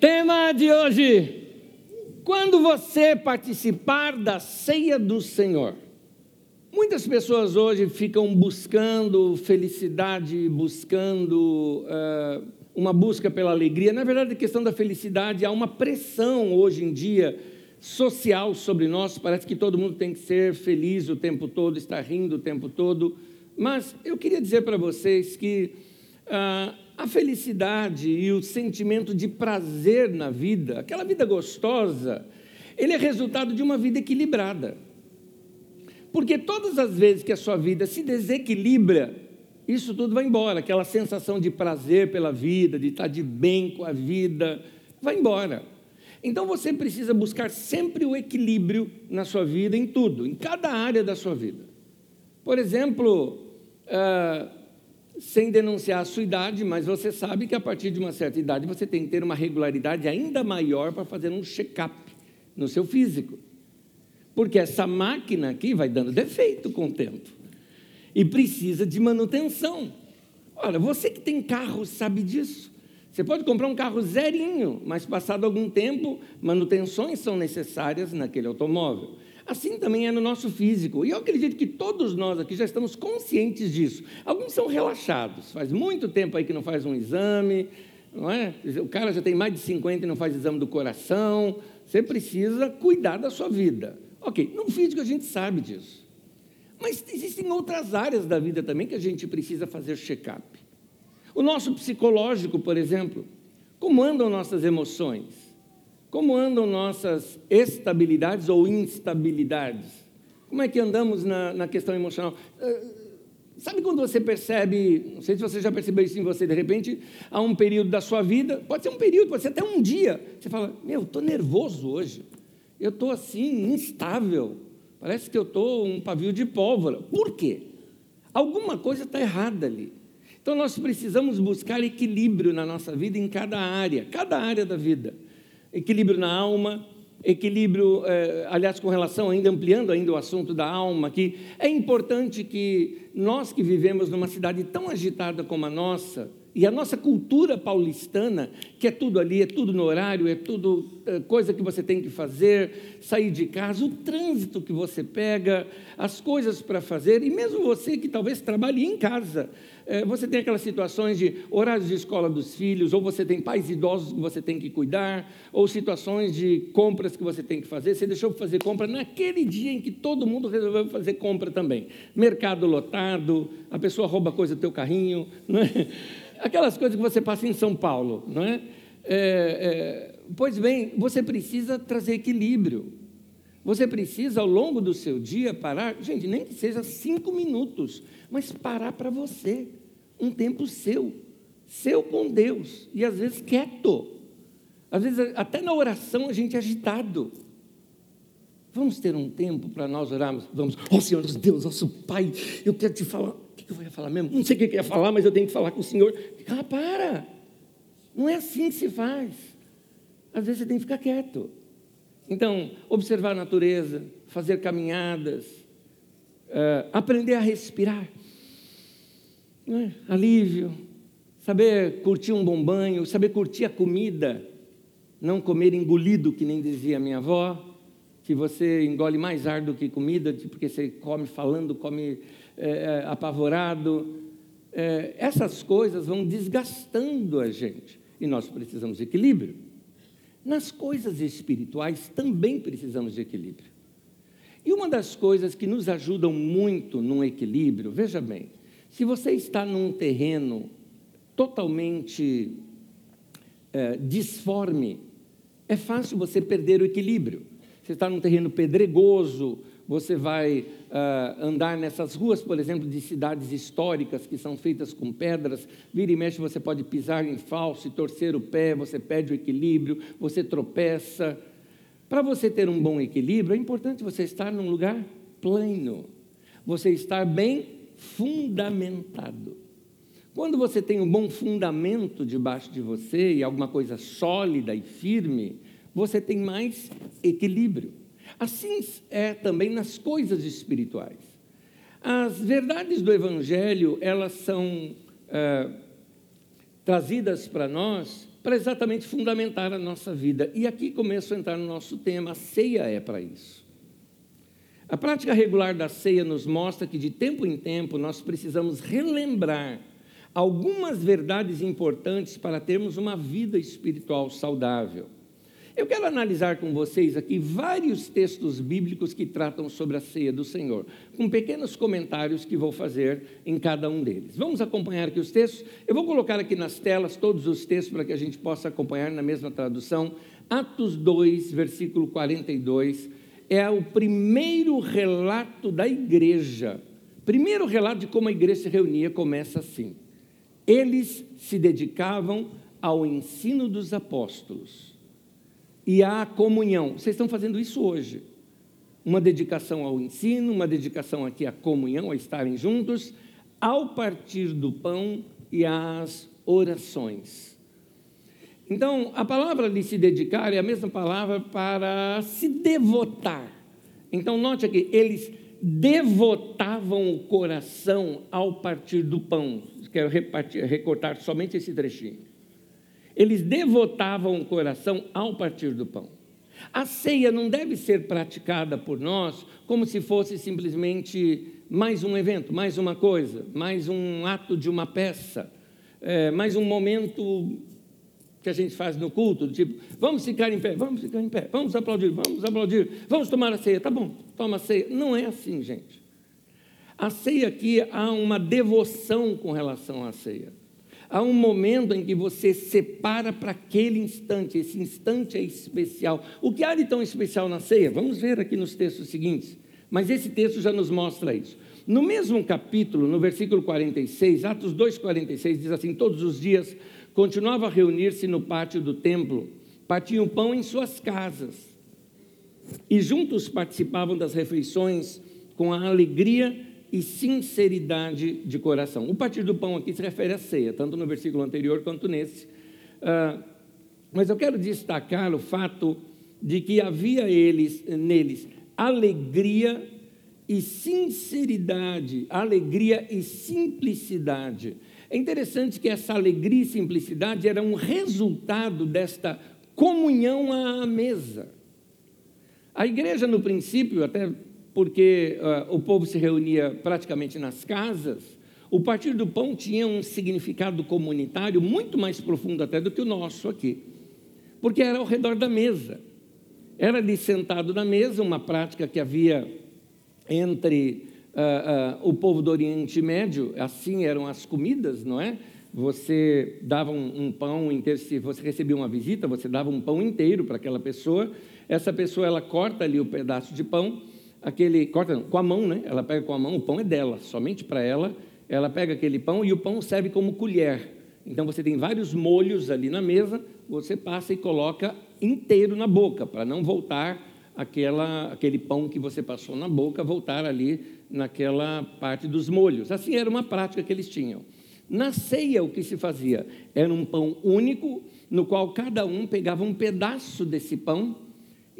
Tema de hoje: quando você participar da ceia do Senhor. Muitas pessoas hoje ficam buscando felicidade, buscando uh, uma busca pela alegria. Na verdade, a questão da felicidade, há uma pressão hoje em dia social sobre nós. Parece que todo mundo tem que ser feliz o tempo todo, estar rindo o tempo todo. Mas eu queria dizer para vocês que uh, a felicidade e o sentimento de prazer na vida, aquela vida gostosa, ele é resultado de uma vida equilibrada. Porque todas as vezes que a sua vida se desequilibra, isso tudo vai embora, aquela sensação de prazer pela vida, de estar de bem com a vida, vai embora. Então você precisa buscar sempre o equilíbrio na sua vida, em tudo, em cada área da sua vida. Por exemplo, uh, sem denunciar a sua idade, mas você sabe que a partir de uma certa idade você tem que ter uma regularidade ainda maior para fazer um check-up no seu físico. Porque essa máquina aqui vai dando defeito com o tempo e precisa de manutenção. Olha, você que tem carro sabe disso. Você pode comprar um carro zerinho, mas passado algum tempo, manutenções são necessárias naquele automóvel. Assim também é no nosso físico. E eu acredito que todos nós aqui já estamos conscientes disso. Alguns são relaxados. Faz muito tempo aí que não faz um exame, não é? O cara já tem mais de 50 e não faz exame do coração. Você precisa cuidar da sua vida. Ok, no físico a gente sabe disso. Mas existem outras áreas da vida também que a gente precisa fazer check-up. O nosso psicológico, por exemplo, como andam nossas emoções? Como andam nossas estabilidades ou instabilidades? Como é que andamos na, na questão emocional? Uh, sabe quando você percebe, não sei se você já percebeu isso em você, de repente, há um período da sua vida, pode ser um período, pode ser até um dia, você fala, meu, estou nervoso hoje, eu estou assim, instável, parece que eu estou um pavio de pólvora. Por quê? Alguma coisa está errada ali. Então nós precisamos buscar equilíbrio na nossa vida em cada área, cada área da vida equilíbrio na alma, equilíbrio, eh, aliás, com relação, ainda ampliando ainda o assunto da alma, que é importante que nós que vivemos numa cidade tão agitada como a nossa, e a nossa cultura paulistana, que é tudo ali, é tudo no horário, é tudo é, coisa que você tem que fazer, sair de casa, o trânsito que você pega, as coisas para fazer, e mesmo você que talvez trabalhe em casa, é, você tem aquelas situações de horários de escola dos filhos, ou você tem pais idosos que você tem que cuidar, ou situações de compras que você tem que fazer. Você deixou de fazer compra naquele dia em que todo mundo resolveu fazer compra também. Mercado lotado, a pessoa rouba coisa do teu carrinho, não é? Aquelas coisas que você passa em São Paulo, não é? é, é pois bem, você precisa trazer equilíbrio. Você precisa, ao longo do seu dia, parar, gente, nem que seja cinco minutos, mas parar para você, um tempo seu, seu com Deus, e às vezes quieto, às vezes até na oração a gente é agitado. Vamos ter um tempo para nós orarmos, vamos, ó oh, Senhor Deus, nosso Pai, eu quero te falar, eu ia falar mesmo? Não sei o que eu ia falar, mas eu tenho que falar com o Senhor. Ah, para, não é assim que se faz, às vezes você tem que ficar quieto. Então, observar a natureza, fazer caminhadas, uh, aprender a respirar, é? alívio, saber curtir um bom banho, saber curtir a comida, não comer engolido, que nem dizia minha avó, que você engole mais ar do que comida, porque você come falando, come é, apavorado. É, essas coisas vão desgastando a gente e nós precisamos de equilíbrio. Nas coisas espirituais também precisamos de equilíbrio. E uma das coisas que nos ajudam muito no equilíbrio, veja bem, se você está num terreno totalmente é, disforme, é fácil você perder o equilíbrio. Você está num terreno pedregoso, você vai uh, andar nessas ruas, por exemplo, de cidades históricas que são feitas com pedras, vira e mexe, você pode pisar em falso e torcer o pé, você perde o equilíbrio, você tropeça. Para você ter um bom equilíbrio, é importante você estar num lugar plano, você estar bem fundamentado. Quando você tem um bom fundamento debaixo de você e alguma coisa sólida e firme, você tem mais equilíbrio. Assim é também nas coisas espirituais. As verdades do Evangelho, elas são é, trazidas para nós para exatamente fundamentar a nossa vida. E aqui começo a entrar no nosso tema: a ceia é para isso. A prática regular da ceia nos mostra que de tempo em tempo nós precisamos relembrar algumas verdades importantes para termos uma vida espiritual saudável. Eu quero analisar com vocês aqui vários textos bíblicos que tratam sobre a ceia do Senhor, com pequenos comentários que vou fazer em cada um deles. Vamos acompanhar aqui os textos? Eu vou colocar aqui nas telas todos os textos para que a gente possa acompanhar na mesma tradução. Atos 2, versículo 42, é o primeiro relato da igreja. Primeiro relato de como a igreja se reunia começa assim: Eles se dedicavam ao ensino dos apóstolos e a comunhão. Vocês estão fazendo isso hoje. Uma dedicação ao ensino, uma dedicação aqui à comunhão, a estarem juntos, ao partir do pão e às orações. Então, a palavra de se dedicar é a mesma palavra para se devotar. Então, note aqui, eles devotavam o coração ao partir do pão. Quero repartir, recortar somente esse trechinho eles devotavam o coração ao partir do pão. A ceia não deve ser praticada por nós como se fosse simplesmente mais um evento, mais uma coisa, mais um ato de uma peça, é, mais um momento que a gente faz no culto, tipo, vamos ficar em pé, vamos ficar em pé, vamos aplaudir, vamos aplaudir, vamos tomar a ceia, tá bom, toma a ceia. Não é assim, gente. A ceia aqui há uma devoção com relação à ceia. Há um momento em que você separa para aquele instante, esse instante é especial. O que há de tão especial na ceia? Vamos ver aqui nos textos seguintes. Mas esse texto já nos mostra isso. No mesmo capítulo, no versículo 46, Atos 2,46, diz assim: Todos os dias continuava a reunir-se no pátio do templo, partiam pão em suas casas, e juntos participavam das refeições com a alegria e sinceridade de coração. O partir do pão aqui se refere à ceia, tanto no versículo anterior quanto nesse. Uh, mas eu quero destacar o fato de que havia eles, neles alegria e sinceridade, alegria e simplicidade. É interessante que essa alegria e simplicidade era um resultado desta comunhão à mesa. A igreja, no princípio, até porque uh, o povo se reunia praticamente nas casas, o partir do pão tinha um significado comunitário muito mais profundo até do que o nosso aqui, porque era ao redor da mesa. Era ali sentado na mesa, uma prática que havia entre uh, uh, o povo do Oriente Médio, assim eram as comidas, não é? Você dava um, um pão inteiro, se você recebia uma visita, você dava um pão inteiro para aquela pessoa. Essa pessoa ela corta ali o pedaço de pão aquele, corta com a mão, né? Ela pega com a mão, o pão é dela, somente para ela. Ela pega aquele pão e o pão serve como colher. Então você tem vários molhos ali na mesa, você passa e coloca inteiro na boca, para não voltar aquela, aquele pão que você passou na boca, voltar ali naquela parte dos molhos. Assim era uma prática que eles tinham. Na ceia, o que se fazia? Era um pão único, no qual cada um pegava um pedaço desse pão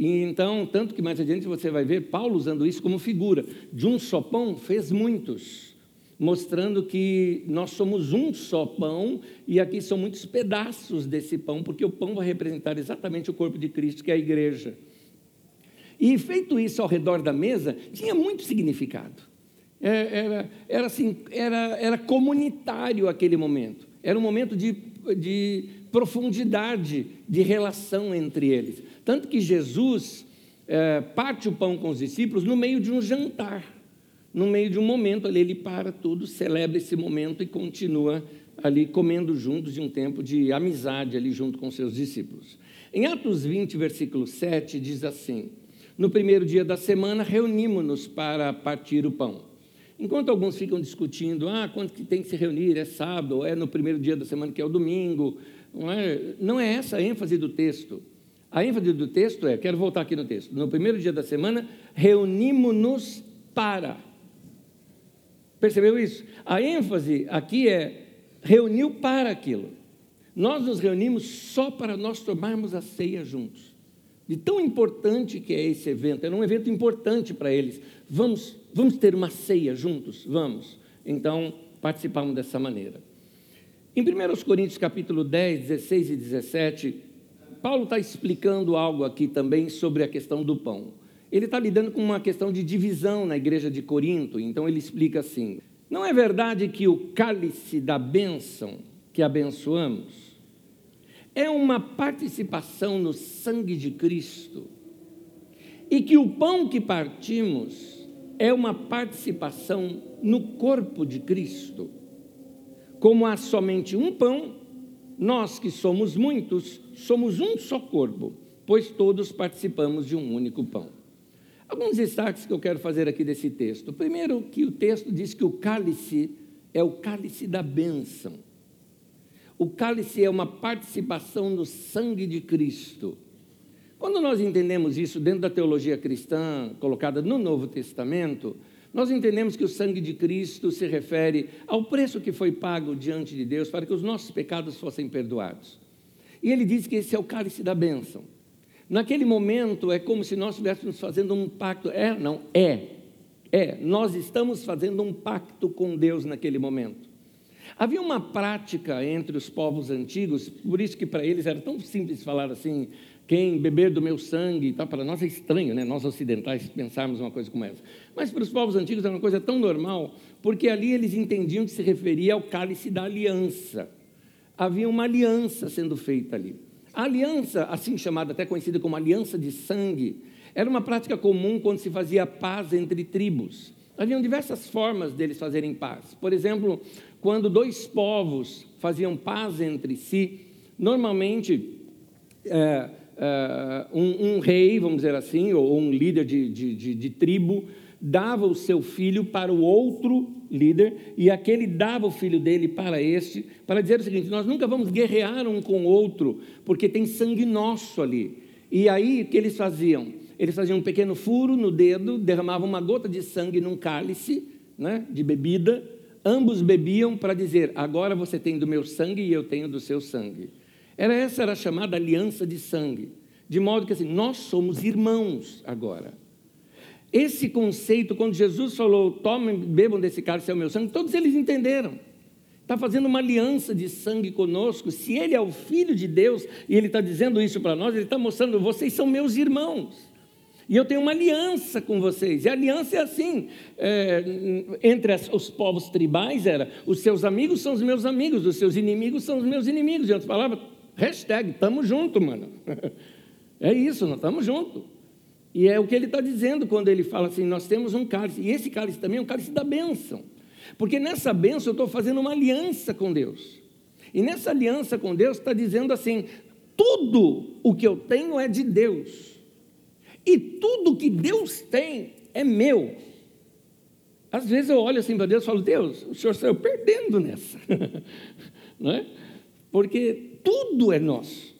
e então, tanto que mais adiante você vai ver Paulo usando isso como figura. De um só pão fez muitos, mostrando que nós somos um só pão e aqui são muitos pedaços desse pão, porque o pão vai representar exatamente o corpo de Cristo, que é a igreja. E feito isso ao redor da mesa, tinha muito significado. Era, é, era, era assim, era, era comunitário aquele momento. Era um momento de, de profundidade de relação entre eles. Tanto que Jesus é, parte o pão com os discípulos no meio de um jantar, no meio de um momento ali, ele para tudo, celebra esse momento e continua ali comendo juntos de um tempo de amizade ali junto com seus discípulos. Em Atos 20, versículo 7, diz assim: No primeiro dia da semana reunimos-nos para partir o pão. Enquanto alguns ficam discutindo, ah, quando que tem que se reunir, é sábado, ou é no primeiro dia da semana que é o domingo, não é, não é essa a ênfase do texto. A ênfase do texto é, quero voltar aqui no texto, no primeiro dia da semana, reunimos-nos para. Percebeu isso? A ênfase aqui é reuniu para aquilo. Nós nos reunimos só para nós tomarmos a ceia juntos. De tão importante que é esse evento, era um evento importante para eles. Vamos, vamos ter uma ceia juntos? Vamos. Então, participamos dessa maneira. Em 1 Coríntios capítulo 10, 16 e 17, Paulo está explicando algo aqui também sobre a questão do pão. Ele está lidando com uma questão de divisão na igreja de Corinto, então ele explica assim: Não é verdade que o cálice da bênção que abençoamos é uma participação no sangue de Cristo e que o pão que partimos é uma participação no corpo de Cristo? Como há somente um pão, nós que somos muitos, somos um só corpo, pois todos participamos de um único pão. Alguns destaques que eu quero fazer aqui desse texto. Primeiro, que o texto diz que o cálice é o cálice da bênção. O cálice é uma participação no sangue de Cristo. Quando nós entendemos isso dentro da teologia cristã colocada no Novo Testamento, nós entendemos que o sangue de Cristo se refere ao preço que foi pago diante de Deus para que os nossos pecados fossem perdoados. E ele diz que esse é o cálice da bênção. Naquele momento é como se nós estivéssemos fazendo um pacto. É, não, é. É, nós estamos fazendo um pacto com Deus naquele momento. Havia uma prática entre os povos antigos, por isso que para eles era tão simples falar assim: quem beber do meu sangue, tá, para nós é estranho, né? nós ocidentais pensarmos uma coisa como essa. Mas para os povos antigos era uma coisa tão normal, porque ali eles entendiam que se referia ao cálice da aliança. Havia uma aliança sendo feita ali. A aliança, assim chamada, até conhecida como aliança de sangue, era uma prática comum quando se fazia paz entre tribos. Haviam diversas formas deles fazerem paz. Por exemplo, quando dois povos faziam paz entre si, normalmente é, uh, um, um, rei, vamos dizer assim, ou um líder de, de, de, de tribo, dava o seu filho para o outro líder, e aquele dava o filho dele para este, para dizer o seguinte: nós nunca vamos guerrear um com o outro, porque tem sangue nosso ali. E aí o que eles faziam? Eles faziam um pequeno furo no dedo, derramavam uma gota de sangue num cálice né, de bebida, ambos bebiam para dizer: agora você tem do meu sangue e eu tenho do seu sangue. Era essa era a chamada aliança de sangue, de modo que assim, nós somos irmãos agora. Esse conceito, quando Jesus falou, tomem, bebam desse cálice, é o meu sangue, todos eles entenderam. Está fazendo uma aliança de sangue conosco. Se Ele é o Filho de Deus e Ele está dizendo isso para nós, Ele está mostrando, vocês são meus irmãos. E eu tenho uma aliança com vocês. E a aliança é assim: é, entre as, os povos tribais era, os seus amigos são os meus amigos, os seus inimigos são os meus inimigos. Em outras palavras, Hashtag, estamos juntos, mano. É isso, nós estamos juntos. E é o que ele está dizendo quando ele fala assim: nós temos um cálice. E esse cálice também é um cálice da bênção. Porque nessa bênção eu estou fazendo uma aliança com Deus. E nessa aliança com Deus está dizendo assim: tudo o que eu tenho é de Deus. E tudo que Deus tem é meu. Às vezes eu olho assim para Deus e falo: Deus, o senhor saiu perdendo nessa. Não é? Porque tudo é nosso.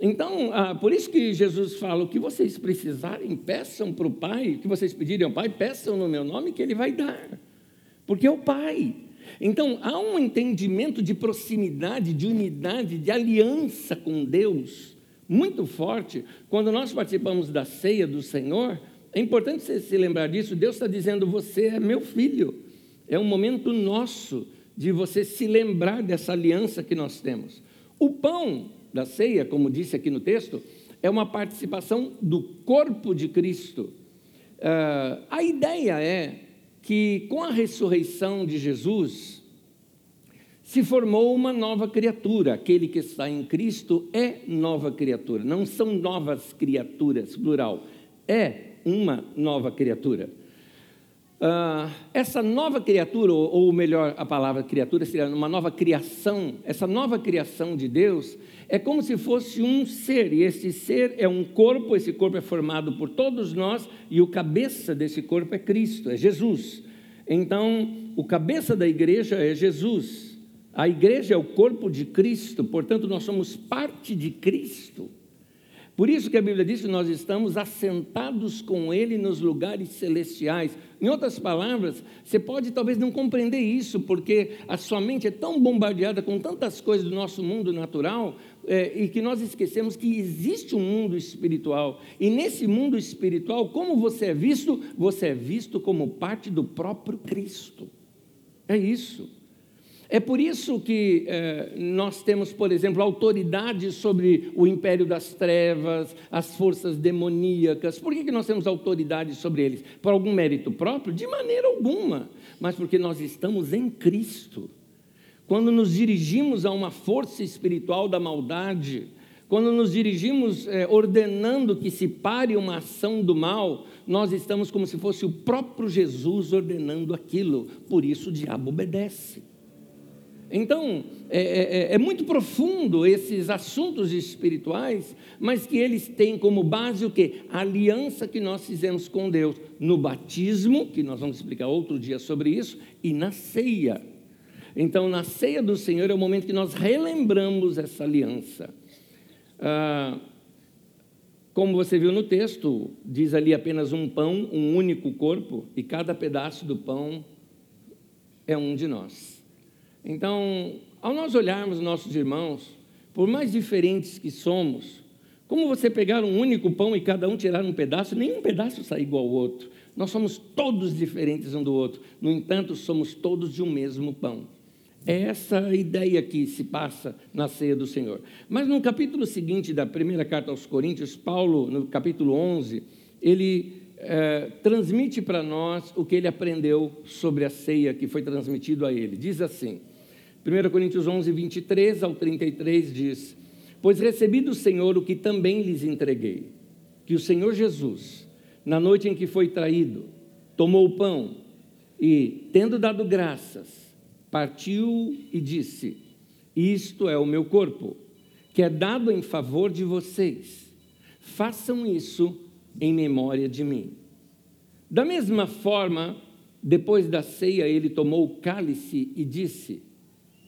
Então, ah, por isso que Jesus fala: o que vocês precisarem, peçam para o Pai, o que vocês pedirem ao Pai, peçam no meu nome que Ele vai dar, porque é o Pai. Então, há um entendimento de proximidade, de unidade, de aliança com Deus muito forte. Quando nós participamos da ceia do Senhor, é importante você se lembrar disso. Deus está dizendo: Você é meu filho. É um momento nosso de você se lembrar dessa aliança que nós temos. O pão da ceia, como disse aqui no texto, é uma participação do corpo de Cristo. Uh, a ideia é que com a ressurreição de Jesus se formou uma nova criatura. Aquele que está em Cristo é nova criatura. Não são novas criaturas, plural. É uma nova criatura. Uh, essa nova criatura, ou, ou melhor, a palavra criatura seria uma nova criação, essa nova criação de Deus é como se fosse um ser, e esse ser é um corpo, esse corpo é formado por todos nós, e o cabeça desse corpo é Cristo, é Jesus. Então, o cabeça da igreja é Jesus. A igreja é o corpo de Cristo, portanto, nós somos parte de Cristo. Por isso que a Bíblia diz que nós estamos assentados com Ele nos lugares celestiais. Em outras palavras, você pode talvez não compreender isso, porque a sua mente é tão bombardeada com tantas coisas do nosso mundo natural, é, e que nós esquecemos que existe um mundo espiritual. E nesse mundo espiritual, como você é visto? Você é visto como parte do próprio Cristo. É isso. É por isso que eh, nós temos, por exemplo, autoridade sobre o império das trevas, as forças demoníacas. Por que, que nós temos autoridade sobre eles? Por algum mérito próprio? De maneira alguma, mas porque nós estamos em Cristo. Quando nos dirigimos a uma força espiritual da maldade, quando nos dirigimos eh, ordenando que se pare uma ação do mal, nós estamos como se fosse o próprio Jesus ordenando aquilo, por isso o diabo obedece. Então, é, é, é, muito profundo esses assuntos espirituais, mas que eles têm como base o quê? A aliança que nós fizemos com Deus no batismo, que nós vamos explicar outro dia sobre isso, e na ceia. Então, na ceia do Senhor é o momento que nós relembramos essa aliança. Ah, como você viu no texto, diz ali apenas um pão, um único corpo, e cada pedaço do pão é um de nós. Então, ao nós olharmos nossos irmãos, por mais diferentes que somos, como você pegar um único pão e cada um tirar um pedaço, nenhum pedaço sai igual ao outro. Nós somos todos diferentes um do outro, no entanto, somos todos de um mesmo pão. É essa ideia que se passa na ceia do Senhor. Mas no capítulo seguinte da primeira carta aos Coríntios, Paulo, no capítulo 11, ele é, transmite para nós o que ele aprendeu sobre a ceia que foi transmitido a ele. Diz assim: 1 Coríntios 11, 23 ao 33 diz: Pois recebi do Senhor o que também lhes entreguei, que o Senhor Jesus, na noite em que foi traído, tomou o pão e, tendo dado graças, partiu e disse: Isto é o meu corpo, que é dado em favor de vocês. Façam isso em memória de mim. Da mesma forma, depois da ceia, ele tomou o cálice e disse: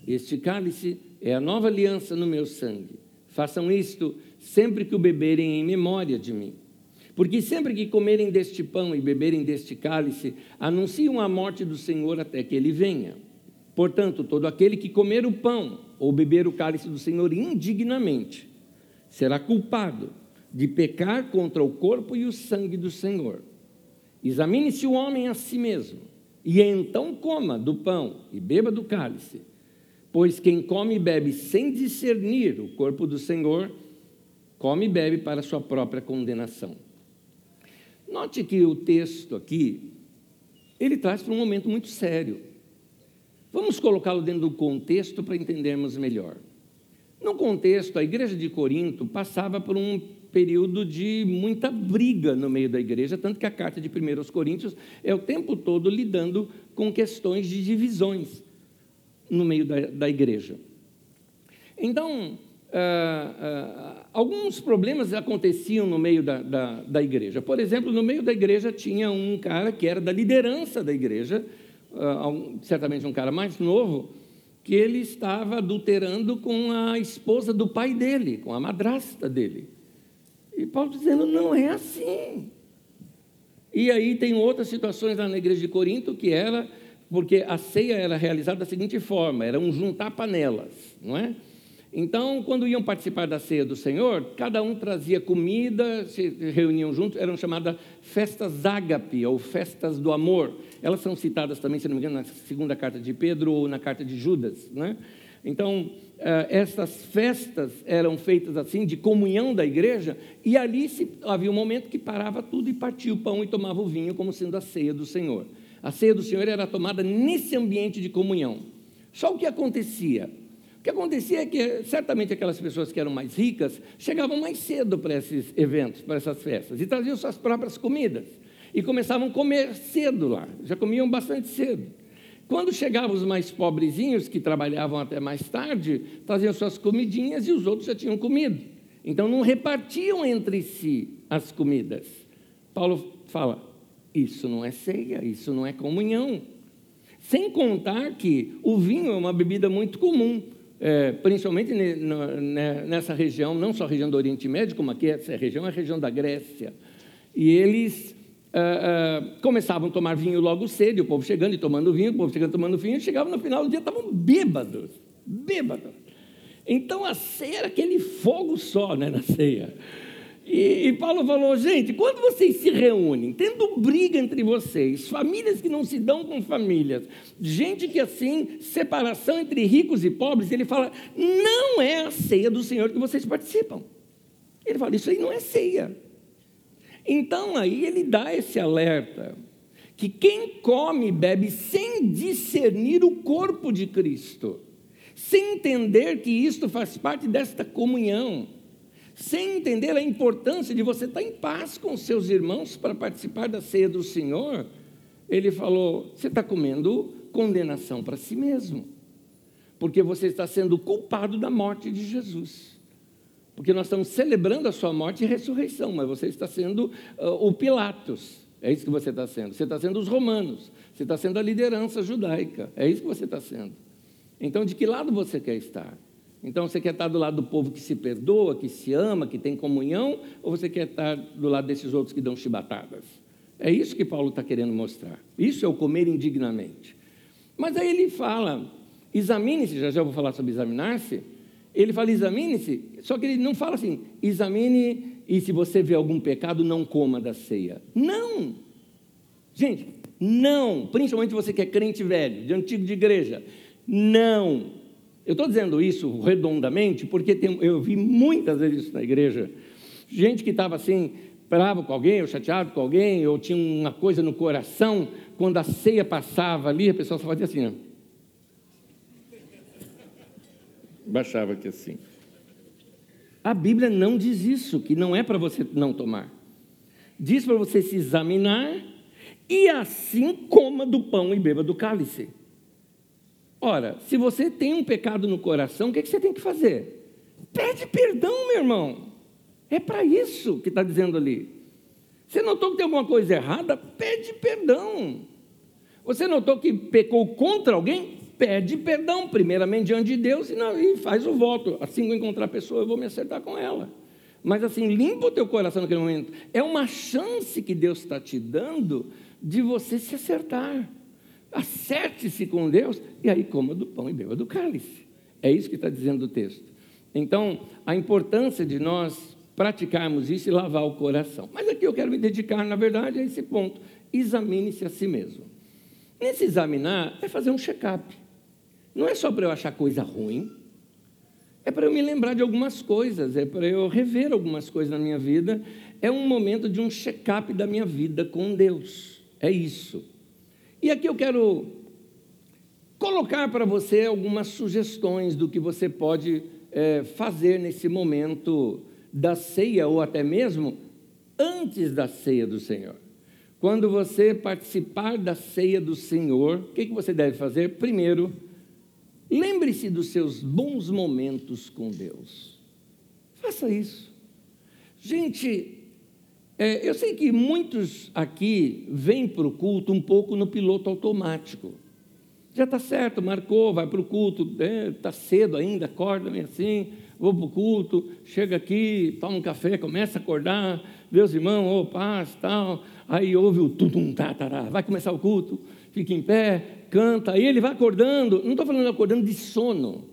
este cálice é a nova aliança no meu sangue. Façam isto sempre que o beberem em memória de mim. Porque sempre que comerem deste pão e beberem deste cálice, anunciam a morte do Senhor até que ele venha. Portanto, todo aquele que comer o pão ou beber o cálice do Senhor indignamente será culpado de pecar contra o corpo e o sangue do Senhor. Examine-se o homem a si mesmo, e então coma do pão e beba do cálice. Pois quem come e bebe sem discernir o corpo do Senhor, come e bebe para sua própria condenação. Note que o texto aqui, ele traz para um momento muito sério. Vamos colocá-lo dentro do contexto para entendermos melhor. No contexto, a igreja de Corinto passava por um período de muita briga no meio da igreja, tanto que a carta de 1 Coríntios é o tempo todo lidando com questões de divisões no meio da, da igreja. Então, ah, ah, alguns problemas aconteciam no meio da, da, da, igreja. Por exemplo, no meio da igreja tinha um cara que era da liderança da igreja, ah, um, certamente um cara mais novo, que ele estava adulterando com a esposa do pai dele, com a madrasta dele. E Paulo dizendo: não é assim. E aí tem outras situações lá na igreja de Corinto que era porque a ceia era realizada da seguinte forma: era um juntar panelas, não é? Então, quando iam participar da ceia do Senhor, cada um trazia comida, se reuniam juntos, eram chamadas festas ágape, ou festas do amor. Elas são citadas também, se não me engano, na segunda carta de Pedro ou na carta de Judas. Né? Então, eh, essas festas eram feitas assim, de comunhão da igreja, e ali havia um momento que parava tudo e partia o pão e tomava o vinho, como sendo a ceia do Senhor. A ceia do Senhor era tomada nesse ambiente de comunhão. Só o que acontecia? O que acontecia é que, certamente, aquelas pessoas que eram mais ricas chegavam mais cedo para esses eventos, para essas festas, e traziam suas próprias comidas. E começavam a comer cedo lá, já comiam bastante cedo. Quando chegavam os mais pobrezinhos, que trabalhavam até mais tarde, traziam suas comidinhas e os outros já tinham comido. Então não repartiam entre si as comidas. Paulo fala: isso não é ceia, isso não é comunhão. Sem contar que o vinho é uma bebida muito comum, é, principalmente nessa região, não só a região do Oriente Médio, como aqui essa região é a região da Grécia. E eles ah, ah, começavam a tomar vinho logo cedo, o povo chegando e tomando vinho, o povo chegando e tomando vinho, e chegavam no final do dia, estavam bêbados, bêbados. Então a ceia era aquele fogo só né, na ceia. E, e, Paulo falou, gente, quando vocês se reúnem, tendo briga entre vocês, famílias que não se dão com famílias, gente que assim, separação entre ricos e pobres, ele fala, não é a ceia do Senhor que vocês participam. Ele fala, isso aí não é ceia. Então aí ele dá esse alerta que quem come e bebe sem discernir o corpo de Cristo, sem entender que isto faz parte desta comunhão, sem entender a importância de você estar em paz com seus irmãos para participar da ceia do Senhor, ele falou: você está comendo condenação para si mesmo, porque você está sendo culpado da morte de Jesus. Porque nós estamos celebrando a sua morte e ressurreição, mas você está sendo uh, o Pilatos. É isso que você está sendo. Você está sendo os romanos. Você está sendo a liderança judaica. É isso que você está sendo. Então, de que lado você quer estar? Então, você quer estar do lado do povo que se perdoa, que se ama, que tem comunhão, ou você quer estar do lado desses outros que dão chibatadas? É isso que Paulo está querendo mostrar. Isso é o comer indignamente. Mas aí ele fala, examine-se, já já vou falar sobre examinar-se, ele fala, examine-se, só que ele não fala assim, examine e se você vê algum pecado, não coma da ceia. Não! Gente, não! Principalmente você que é crente velho, de antigo de igreja. Não! Eu estou dizendo isso redondamente porque tem, eu vi muitas vezes isso na igreja. Gente que estava assim, bravo com alguém, ou chateado com alguém, ou tinha uma coisa no coração, quando a ceia passava ali, a pessoa só fazia assim, baixava aqui assim. A Bíblia não diz isso, que não é para você não tomar. Diz para você se examinar e assim coma do pão e beba do cálice. Ora, se você tem um pecado no coração, o que, é que você tem que fazer? Pede perdão, meu irmão. É para isso que está dizendo ali. Você notou que tem alguma coisa errada? Pede perdão. Você notou que pecou contra alguém? pede perdão, primeiramente diante de Deus, e, e faz o voto. Assim que eu encontrar a pessoa, eu vou me acertar com ela. Mas assim, limpa o teu coração naquele momento. É uma chance que Deus está te dando de você se acertar. Acerte-se com Deus e aí coma do pão e beba do cálice. É isso que está dizendo o texto. Então, a importância de nós praticarmos isso e lavar o coração. Mas aqui eu quero me dedicar, na verdade, a esse ponto. Examine-se a si mesmo. Nesse examinar é fazer um check-up. Não é só para eu achar coisa ruim, é para eu me lembrar de algumas coisas, é para eu rever algumas coisas na minha vida. É um momento de um check-up da minha vida com Deus. É isso. E aqui eu quero colocar para você algumas sugestões do que você pode é, fazer nesse momento da ceia, ou até mesmo antes da ceia do Senhor. Quando você participar da ceia do Senhor, o que, que você deve fazer? Primeiro, Lembre-se dos seus bons momentos com Deus. Faça isso. Gente, é, eu sei que muitos aqui vêm para o culto um pouco no piloto automático. Já está certo, marcou, vai para o culto, está é, tá cedo ainda, acorda meio assim, vou para o culto, chega aqui, toma um café, começa a acordar, vê os irmãos, oh, paz, tal, aí ouve o tum-tum, tá, vai começar o culto, fica em pé, canta, e ele vai acordando. Não estou falando acordando de sono.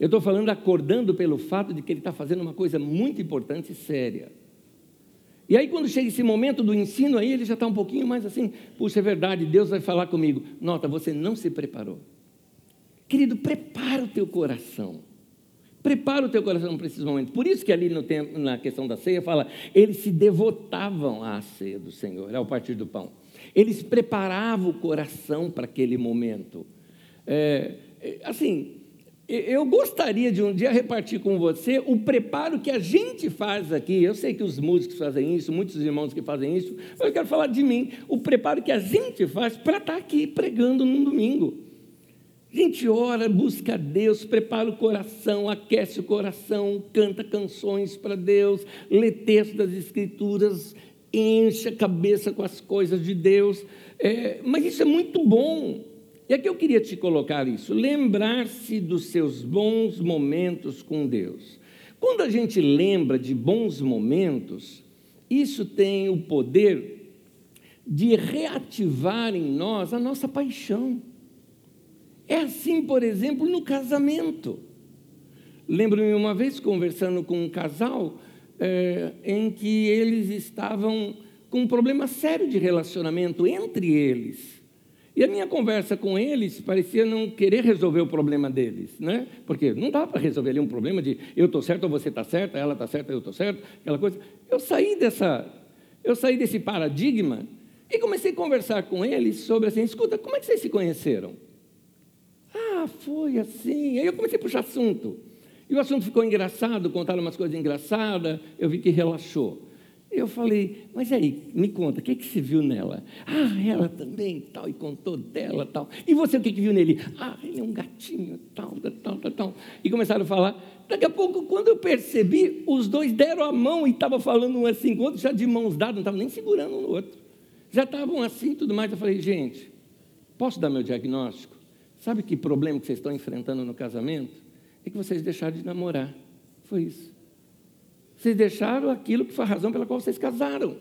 Eu estou falando acordando pelo fato de que ele está fazendo uma coisa muito importante e séria. E aí, quando chega esse momento do ensino, aí ele já está um pouquinho mais assim: puxa, é verdade, Deus vai falar comigo. Nota, você não se preparou. Querido, prepara o teu coração. Prepara o teu coração para esses momentos. Por isso que ali no tempo, na questão da ceia fala, eles se devotavam à ceia do Senhor, ao partir do pão. Eles preparavam o coração para aquele momento. É, é, assim, eu gostaria de um dia repartir com você o preparo que a gente faz aqui. Eu sei que os músicos fazem isso, muitos irmãos que fazem isso, mas eu quero falar de mim. O preparo que a gente faz para estar aqui pregando num domingo. A gente ora, busca Deus, prepara o coração, aquece o coração, canta canções para Deus, lê textos das Escrituras, enche a cabeça com as coisas de Deus. É, mas isso é muito bom. E aqui eu queria te colocar isso: lembrar-se dos seus bons momentos com Deus. Quando a gente lembra de bons momentos, isso tem o poder de reativar em nós a nossa paixão. É assim, por exemplo, no casamento. Lembro-me uma vez conversando com um casal é, em que eles estavam com um problema sério de relacionamento entre eles. E a minha conversa com eles parecia não querer resolver o problema deles, né? Porque não dá para resolver ali um problema de eu estou certo ou você está certa, ela está certa, eu estou certo, aquela coisa. Eu saí dessa, eu saí desse paradigma e comecei a conversar com eles sobre assim, escuta, como é que vocês se conheceram? Ah, foi assim. Aí eu comecei a puxar assunto. E o assunto ficou engraçado, contaram umas coisas engraçadas, eu vi que relaxou. Eu falei, mas aí, me conta, o que, que você viu nela? Ah, ela também, tal, e contou dela, tal. E você, o que, que viu nele? Ah, ele é um gatinho, tal, tal, tal, tal. E começaram a falar. Daqui a pouco, quando eu percebi, os dois deram a mão e estavam falando um assim com o outro, já de mãos dadas, não estavam nem segurando um no outro. Já estavam assim tudo mais. Eu falei, gente, posso dar meu diagnóstico? Sabe que problema que vocês estão enfrentando no casamento? É que vocês deixaram de namorar. Foi isso. Vocês deixaram aquilo que foi a razão pela qual vocês casaram.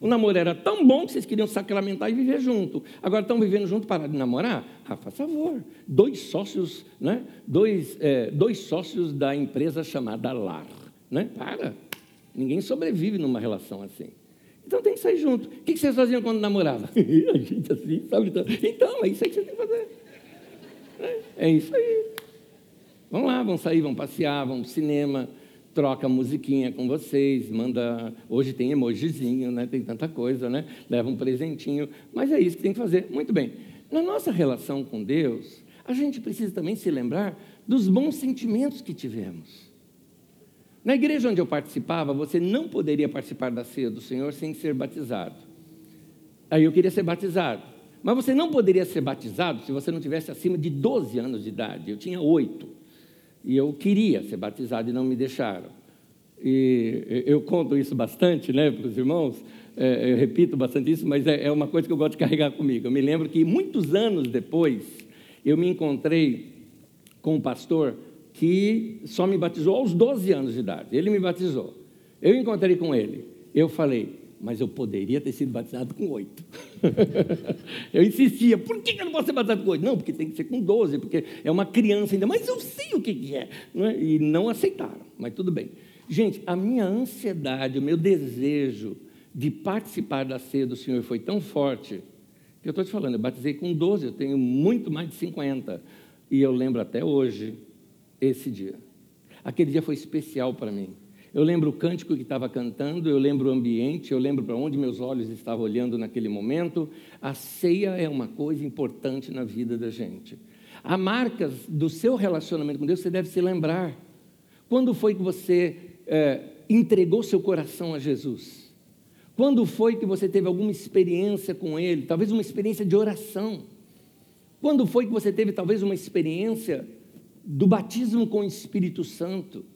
O namoro era tão bom que vocês queriam sacramentar e viver junto. Agora estão vivendo junto para de namorar? Ah, faz favor. Dois sócios, né? dois, é, dois sócios da empresa chamada Lar. Né? Para. Ninguém sobrevive numa relação assim. Então tem que sair junto. O que vocês faziam quando namoravam? a gente assim, sabe? Então, é isso aí que você tem que fazer. É, é isso aí. Vão lá, vão sair, vão passear, vão ao cinema troca musiquinha com vocês, manda. Hoje tem emojizinho, né? tem tanta coisa, né? leva um presentinho, mas é isso que tem que fazer. Muito bem. Na nossa relação com Deus, a gente precisa também se lembrar dos bons sentimentos que tivemos. Na igreja onde eu participava, você não poderia participar da ceia do Senhor sem ser batizado. Aí eu queria ser batizado. Mas você não poderia ser batizado se você não tivesse acima de 12 anos de idade. Eu tinha oito. E eu queria ser batizado e não me deixaram. E eu conto isso bastante né, para os irmãos, é, eu repito bastante isso, mas é, é uma coisa que eu gosto de carregar comigo. Eu me lembro que muitos anos depois, eu me encontrei com um pastor que só me batizou aos 12 anos de idade. Ele me batizou. Eu encontrei com ele. Eu falei, mas eu poderia ter sido batizado com oito. eu insistia, por que eu não posso ser batizado com oito? Não, porque tem que ser com doze, porque é uma criança ainda, mas eu sei o que é. É? E não aceitaram, mas tudo bem. Gente, a minha ansiedade, o meu desejo de participar da ceia do Senhor foi tão forte, que eu estou te falando, eu batizei com 12, eu tenho muito mais de 50. E eu lembro até hoje esse dia. Aquele dia foi especial para mim. Eu lembro o cântico que estava cantando, eu lembro o ambiente, eu lembro para onde meus olhos estavam olhando naquele momento. A ceia é uma coisa importante na vida da gente. Há marcas do seu relacionamento com Deus, você deve se lembrar. Quando foi que você é, entregou seu coração a Jesus? Quando foi que você teve alguma experiência com Ele? Talvez uma experiência de oração. Quando foi que você teve talvez uma experiência do batismo com o Espírito Santo?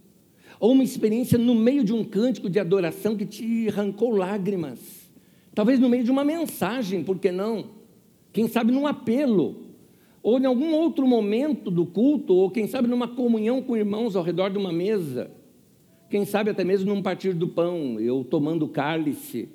Ou uma experiência no meio de um cântico de adoração que te arrancou lágrimas. Talvez no meio de uma mensagem, por que não? Quem sabe num apelo, ou em algum outro momento do culto, ou quem sabe numa comunhão com irmãos ao redor de uma mesa. Quem sabe até mesmo num partir do pão, eu tomando cálice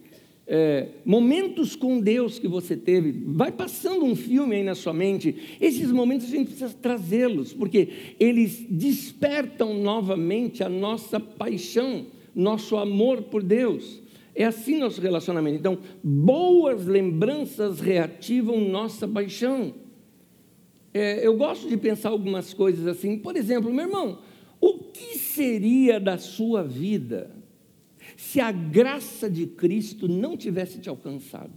é, momentos com Deus que você teve, vai passando um filme aí na sua mente. Esses momentos a gente precisa trazê-los, porque eles despertam novamente a nossa paixão, nosso amor por Deus. É assim nosso relacionamento. Então, boas lembranças reativam nossa paixão. É, eu gosto de pensar algumas coisas assim. Por exemplo, meu irmão, o que seria da sua vida se a graça de Cristo não tivesse te alcançado?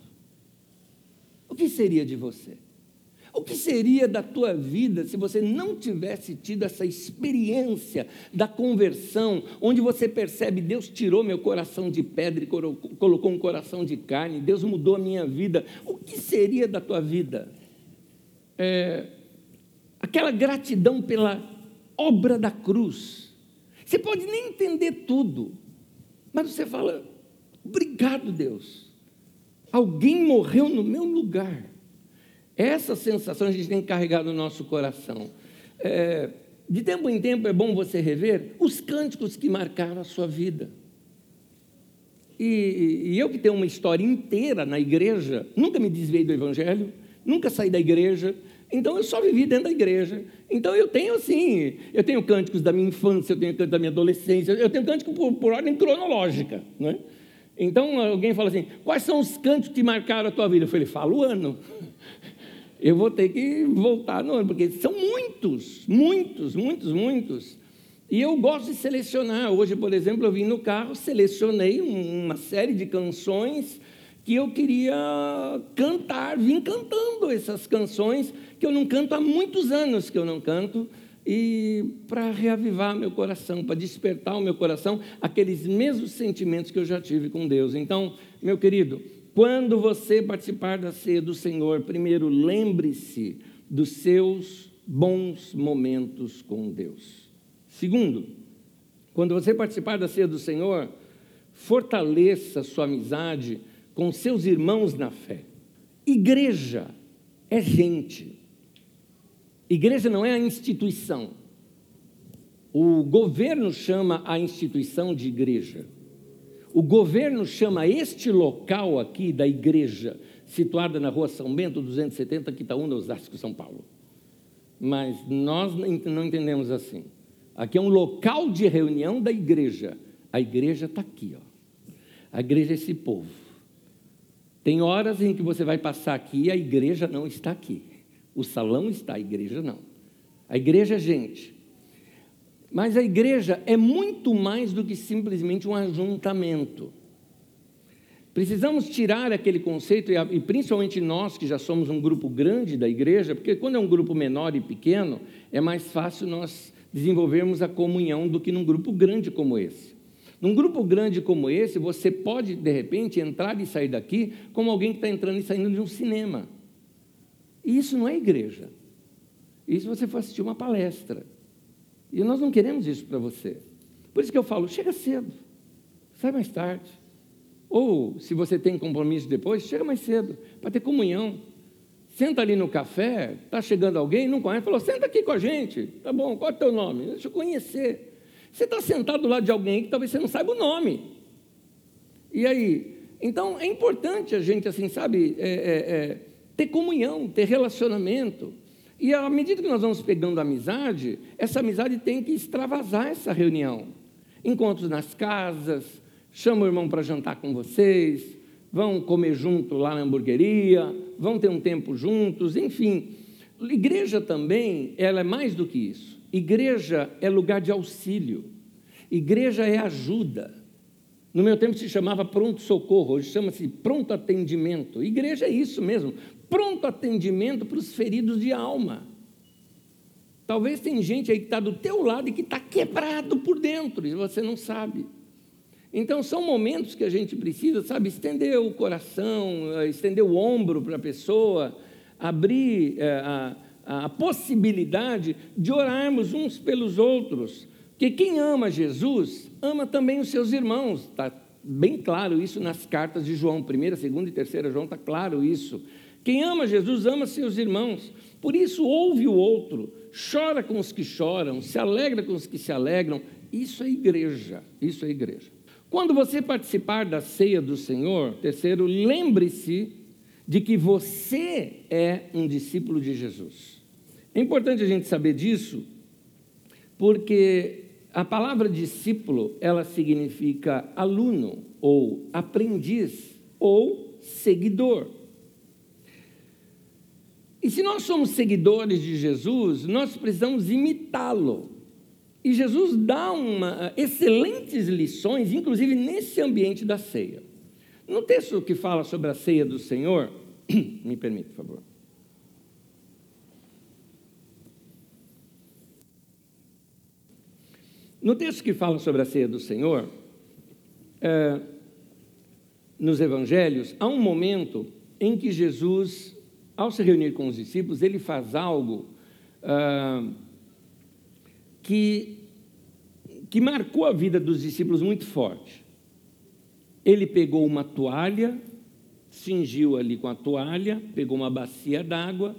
O que seria de você? O que seria da tua vida se você não tivesse tido essa experiência da conversão, onde você percebe, Deus tirou meu coração de pedra e colocou um coração de carne, Deus mudou a minha vida. O que seria da tua vida? É, aquela gratidão pela obra da cruz. Você pode nem entender tudo, mas você fala: obrigado, Deus. Alguém morreu no meu lugar. Essa sensação a gente tem que carregar no nosso coração. É, de tempo em tempo é bom você rever os cânticos que marcaram a sua vida. E, e, eu que tenho uma história inteira na igreja, nunca me desviei do Evangelho, nunca saí da igreja, Então eu só vivi dentro da igreja. Então eu tenho assim, eu tenho cânticos da minha infância, eu tenho cânticos da minha adolescência, eu tenho cânticos por, por ordem cronológica. Né? Então alguém fala assim: quais são os cânticos que marcaram a tua vida? Eu falei, fala o ano. Eu vou ter que voltar no ano, porque são muitos, muitos, muitos, muitos. E eu gosto de selecionar. Hoje, por exemplo, eu vim no carro, selecionei uma série de canções que eu queria cantar, vim cantando essas canções que eu não canto há muitos anos que eu não canto, e para reavivar meu coração, para despertar o meu coração aqueles mesmos sentimentos que eu já tive com Deus. Então, meu querido, quando você participar da ceia do Senhor, primeiro lembre-se dos seus bons momentos com Deus. Segundo, quando você participar da ceia do Senhor, fortaleça sua amizade com seus irmãos na fé. Igreja é gente. Igreja não é a instituição. O governo chama a instituição de igreja. O governo chama este local aqui da igreja, situada na rua São Bento, 270, Quitaúna, Osasco, São Paulo. Mas nós não entendemos assim. Aqui é um local de reunião da igreja. A igreja está aqui, ó. A igreja é esse povo. Tem horas em que você vai passar aqui e a igreja não está aqui. O salão está, a igreja não. A igreja é gente. Mas a igreja é muito mais do que simplesmente um ajuntamento. Precisamos tirar aquele conceito, e principalmente nós que já somos um grupo grande da igreja, porque quando é um grupo menor e pequeno, é mais fácil nós desenvolvermos a comunhão do que num grupo grande como esse. Num grupo grande como esse, você pode, de repente, entrar e sair daqui como alguém que está entrando e saindo de um cinema. E isso não é igreja. Isso você for assistir uma palestra. E nós não queremos isso para você. Por isso que eu falo, chega cedo, sai mais tarde. Ou, se você tem compromisso depois, chega mais cedo, para ter comunhão. Senta ali no café, está chegando alguém, não conhece, falou, senta aqui com a gente. Tá bom, qual é o teu nome? Deixa eu conhecer. Você está sentado do lado de alguém que talvez você não saiba o nome. E aí? Então, é importante a gente, assim, sabe, é, é, é, ter comunhão, ter relacionamento. E à medida que nós vamos pegando amizade, essa amizade tem que extravasar essa reunião. Encontros nas casas, chama o irmão para jantar com vocês, vão comer junto lá na hamburgueria, vão ter um tempo juntos, enfim. Igreja também, ela é mais do que isso. Igreja é lugar de auxílio. Igreja é ajuda. No meu tempo se chamava pronto socorro, hoje chama-se pronto atendimento. Igreja é isso mesmo, pronto atendimento para os feridos de alma. Talvez tem gente aí que está do teu lado e que está quebrado por dentro e você não sabe. Então, são momentos que a gente precisa, sabe, estender o coração, eh, estender o ombro para a pessoa, abrir é, a, a possibilidade de orarmos uns pelos outros. Porque quem ama Jesus, ama também os seus irmãos. Está bem claro isso nas cartas de João, primeira, segunda e terceira João, está claro isso. Quem ama Jesus, ama seus irmãos. Por isso, ouve o outro, chora com os que choram, se alegra com os que se alegram. Isso é igreja, isso é igreja. Quando você participar da ceia do Senhor, terceiro, lembre-se de que você é um discípulo de Jesus. É importante a gente saber disso, porque a palavra discípulo, ela significa aluno, ou aprendiz, ou seguidor. E se nós somos seguidores de Jesus, nós precisamos imitá-lo. E Jesus dá uma, excelentes lições, inclusive nesse ambiente da ceia. No texto que fala sobre a ceia do Senhor, me permite, por favor. No texto que fala sobre a ceia do Senhor, é, nos evangelhos, há um momento em que Jesus, ao se reunir com os discípulos, ele faz algo ah, que que marcou a vida dos discípulos muito forte. Ele pegou uma toalha, cingiu ali com a toalha, pegou uma bacia d'água,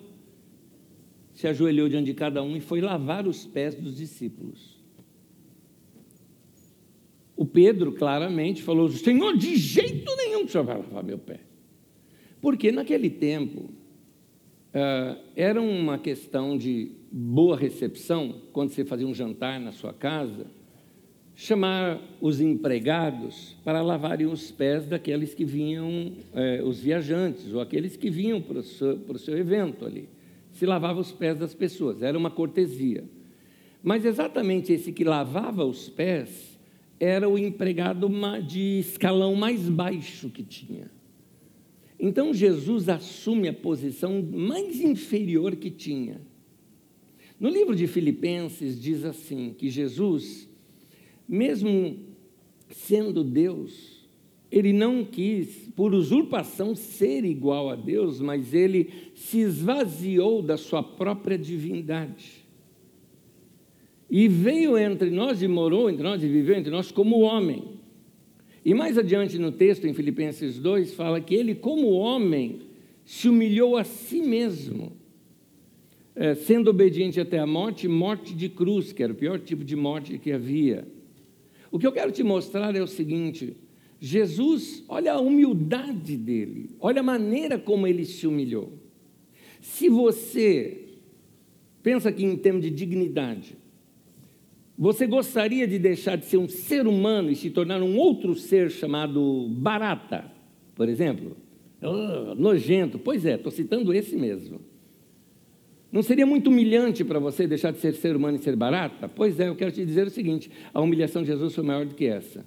se ajoelhou diante de cada um e foi lavar os pés dos discípulos. O Pedro claramente falou: Senhor, de jeito nenhum que o senhor vai lavar meu pé. Porque naquele tempo, era uma questão de boa recepção, quando você fazia um jantar na sua casa, chamar os empregados para lavarem os pés daqueles que vinham, eh, os viajantes, ou aqueles que vinham para o, seu, para o seu evento ali. Se lavava os pés das pessoas, era uma cortesia. Mas exatamente esse que lavava os pés era o empregado de escalão mais baixo que tinha. Então Jesus assume a posição mais inferior que tinha. No livro de Filipenses diz assim: que Jesus, mesmo sendo Deus, ele não quis, por usurpação, ser igual a Deus, mas ele se esvaziou da sua própria divindade. E veio entre nós e morou entre nós e viveu entre nós como homem. E mais adiante no texto, em Filipenses 2, fala que ele, como homem, se humilhou a si mesmo, é, sendo obediente até a morte, morte de cruz, que era o pior tipo de morte que havia. O que eu quero te mostrar é o seguinte: Jesus, olha a humildade dele, olha a maneira como ele se humilhou. Se você pensa aqui em termos de dignidade, você gostaria de deixar de ser um ser humano e se tornar um outro ser chamado barata, por exemplo? Oh, nojento. Pois é, estou citando esse mesmo. Não seria muito humilhante para você deixar de ser ser humano e ser barata? Pois é, eu quero te dizer o seguinte: a humilhação de Jesus foi maior do que essa.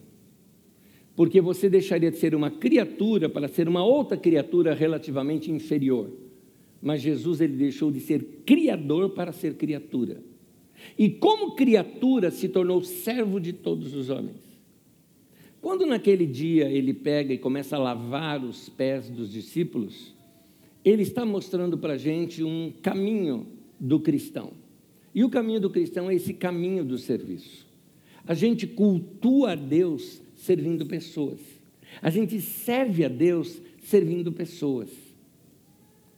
Porque você deixaria de ser uma criatura para ser uma outra criatura relativamente inferior. Mas Jesus ele deixou de ser criador para ser criatura. E como criatura se tornou servo de todos os homens. Quando naquele dia ele pega e começa a lavar os pés dos discípulos, ele está mostrando para a gente um caminho do cristão. E o caminho do cristão é esse caminho do serviço. A gente cultua a Deus servindo pessoas. A gente serve a Deus servindo pessoas.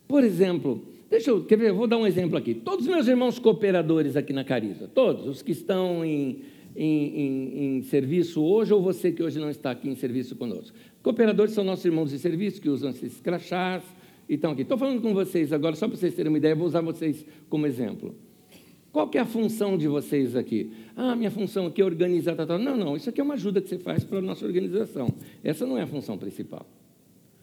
Por exemplo, Deixa eu, quer ver, eu vou dar um exemplo aqui. Todos os meus irmãos cooperadores aqui na Cariza, todos os que estão em, em, em, em, serviço hoje, ou você que hoje não está aqui em serviço conosco. Cooperadores são nossos irmãos de serviço que usam esses crachás e estão aqui. Estou falando com vocês agora, só para vocês terem uma ideia, vou usar vocês como exemplo. Qual que é a função de vocês aqui? Ah, minha função aqui é organizar. Tá, tá. Não, não, isso aqui é uma ajuda que você faz para a nossa organização. Essa não é a função principal.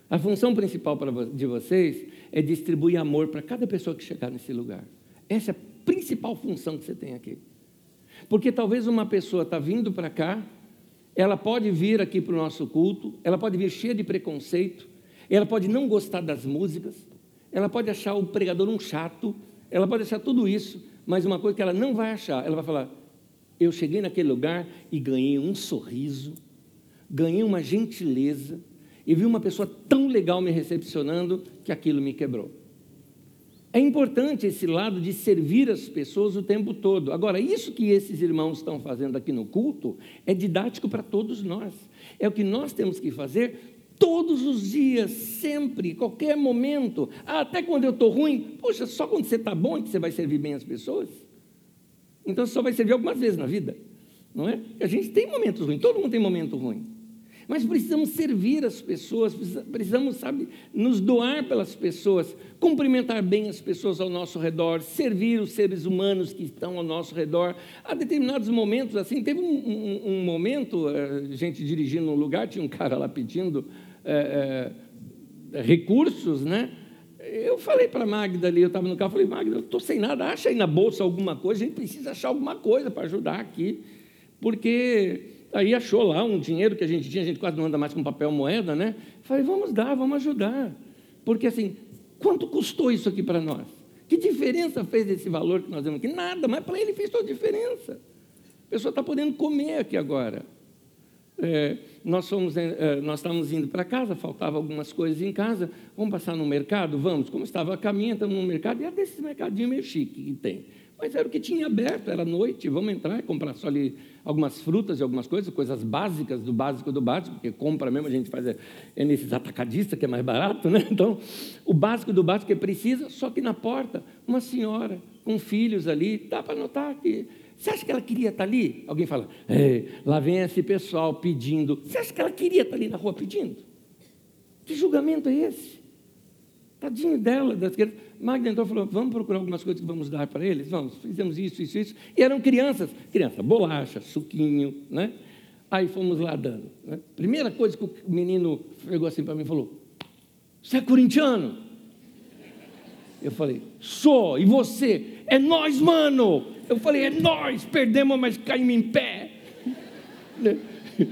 A função principal de vocês é distribuir amor para cada pessoa que chegar nesse lugar. Essa é a principal função que você tem aqui. Porque talvez uma pessoa está vindo para cá, ela pode vir aqui para o nosso culto, ela pode vir cheia de preconceito, ela pode não gostar das músicas, ela pode achar o pregador um chato, ela pode achar tudo isso, mas uma coisa que ela não vai achar, ela vai falar: eu cheguei naquele lugar e ganhei um sorriso, ganhei uma gentileza, e vi uma pessoa tão legal me recepcionando que aquilo me quebrou. É importante esse lado de servir as pessoas o tempo todo. Agora, isso que esses irmãos estão fazendo aqui no culto é didático para todos nós. É o que nós temos que fazer todos os dias, sempre, qualquer momento. Ah, até quando eu estou ruim, poxa, só quando você está bom é que você vai servir bem as pessoas. Então você só vai servir algumas vezes na vida, não é? A gente tem momentos ruins, todo mundo tem momento ruim. Mas precisamos servir as pessoas, precisamos, sabe, nos doar pelas pessoas, cumprimentar bem as pessoas ao nosso redor, servir os seres humanos que estão ao nosso redor. Há determinados momentos, assim, teve um, um, um momento, a eh, gente dirigindo um lugar, tinha um cara lá pedindo é, é, recursos, né? Eu falei para a Magda ali, eu estava no carro, falei, Magda, eu estou sem nada, acha aí na bolsa alguma coisa, a gente precisa achar alguma coisa para ajudar aqui, porque Aí achou lá um dinheiro que a gente tinha, a gente quase não anda mais com papel moeda, né? Falei, vamos dar, vamos ajudar. Porque assim, quanto custou isso aqui para nós? Que diferença fez esse valor que nós temos aqui? Nada, mas para ele fez toda a diferença. A pessoa está podendo comer aqui agora. É, nós, fomos, é, nós estávamos indo para casa, faltava algumas coisas em casa. Vamos passar no mercado? Vamos. Como estava a caminho, estamos no mercado, e é desses mercadinhos meio chique que tem. Mas era o que tinha aberto, era noite, vamos entrar e comprar só ali algumas frutas e algumas coisas, coisas básicas do básico do básico, porque compra mesmo, a gente faz é, é nesses atacadistas que é mais barato, né? Então, o básico do básico que precisa, só que na porta, uma senhora com filhos ali, dá para notar que. Você acha que ela queria estar ali? Alguém fala, lá vem esse pessoal pedindo. Você acha que ela queria estar ali na rua pedindo? Que julgamento é esse? Tadinho dela, das crianças. Magda entrou e falou: vamos procurar algumas coisas que vamos dar para eles? Vamos, fizemos isso, isso, isso. E eram crianças. Criança, bolacha, suquinho, né? Aí fomos lá dando. Né? Primeira coisa que o menino pegou assim para mim e falou: Você é corintiano? Eu falei: Sou. E você? É nós, mano. Eu falei: É nós. Perdemos, mas caímos em pé.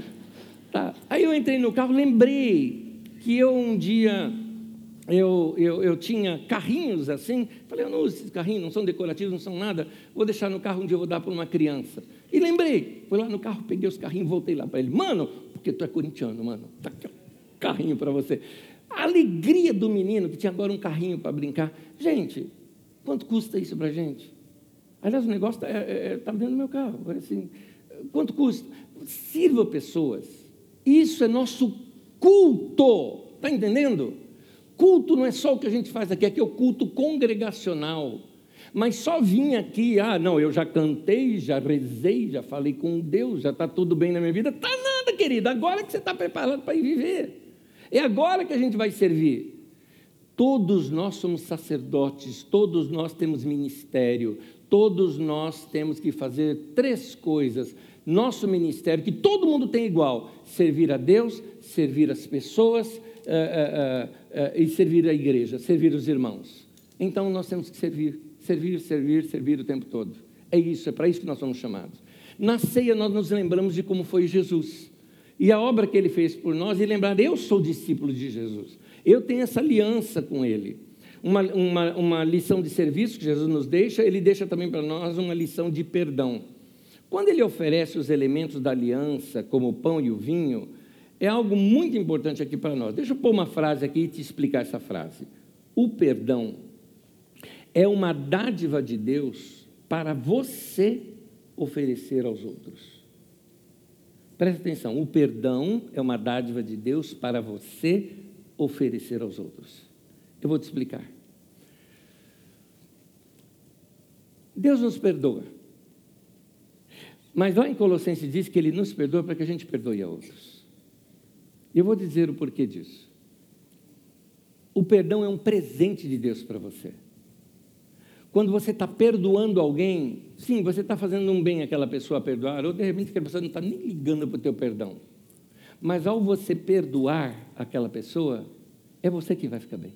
tá. Aí eu entrei no carro, lembrei que eu um dia eu, eu, eu, tinha carrinhos assim, falei, eu não uso esses carrinhos, não são decorativos, não são nada, vou deixar no carro um dia, eu vou dar para uma criança. E lembrei, fui lá no carro, peguei os carrinhos, voltei lá para ele, mano, porque tu é corintiano, mano, tá aqui, carrinho para você. A alegria do menino que tinha agora um carrinho para brincar. Gente, quanto custa isso para a gente? Aliás, o negócio está é, é, tá dentro do meu carro. Assim, quanto custa? Sirva pessoas. Isso é nosso culto. Está entendendo? Culto não é só o que a gente faz aqui, aqui é o culto congregacional. Mas só vim aqui, ah, não, eu já cantei, já rezei, já falei com Deus, já está tudo bem na minha vida. Está nada, querido, agora que você está preparado para ir viver. É agora que a gente vai servir. Todos nós somos sacerdotes, todos nós temos ministério, todos nós temos que fazer três coisas. Nosso ministério, que todo mundo tem igual: servir a Deus, servir as pessoas e servir a igreja, servir os irmãos. Então nós temos que servir, servir, servir, servir o tempo todo. É isso, é para isso que nós somos chamados. Na ceia nós nos lembramos de como foi Jesus e a obra que ele fez por nós e lembrar, eu sou discípulo de Jesus, eu tenho essa aliança com ele. Uma, uma, uma lição de serviço que Jesus nos deixa, ele deixa também para nós uma lição de perdão. Quando ele oferece os elementos da aliança, como o pão e o vinho, é algo muito importante aqui para nós. Deixa eu pôr uma frase aqui e te explicar essa frase. O perdão é uma dádiva de Deus para você oferecer aos outros. Presta atenção, o perdão é uma dádiva de Deus para você oferecer aos outros. Eu vou te explicar. Deus nos perdoa. Mas lá em Colossenses diz que Ele nos perdoa para que a gente perdoe a outros. E eu vou dizer o porquê disso. O perdão é um presente de Deus para você. Quando você está perdoando alguém, sim, você está fazendo um bem àquela pessoa a perdoar, ou de repente aquela pessoa não está nem ligando para o teu perdão. Mas ao você perdoar aquela pessoa, é você que vai ficar bem.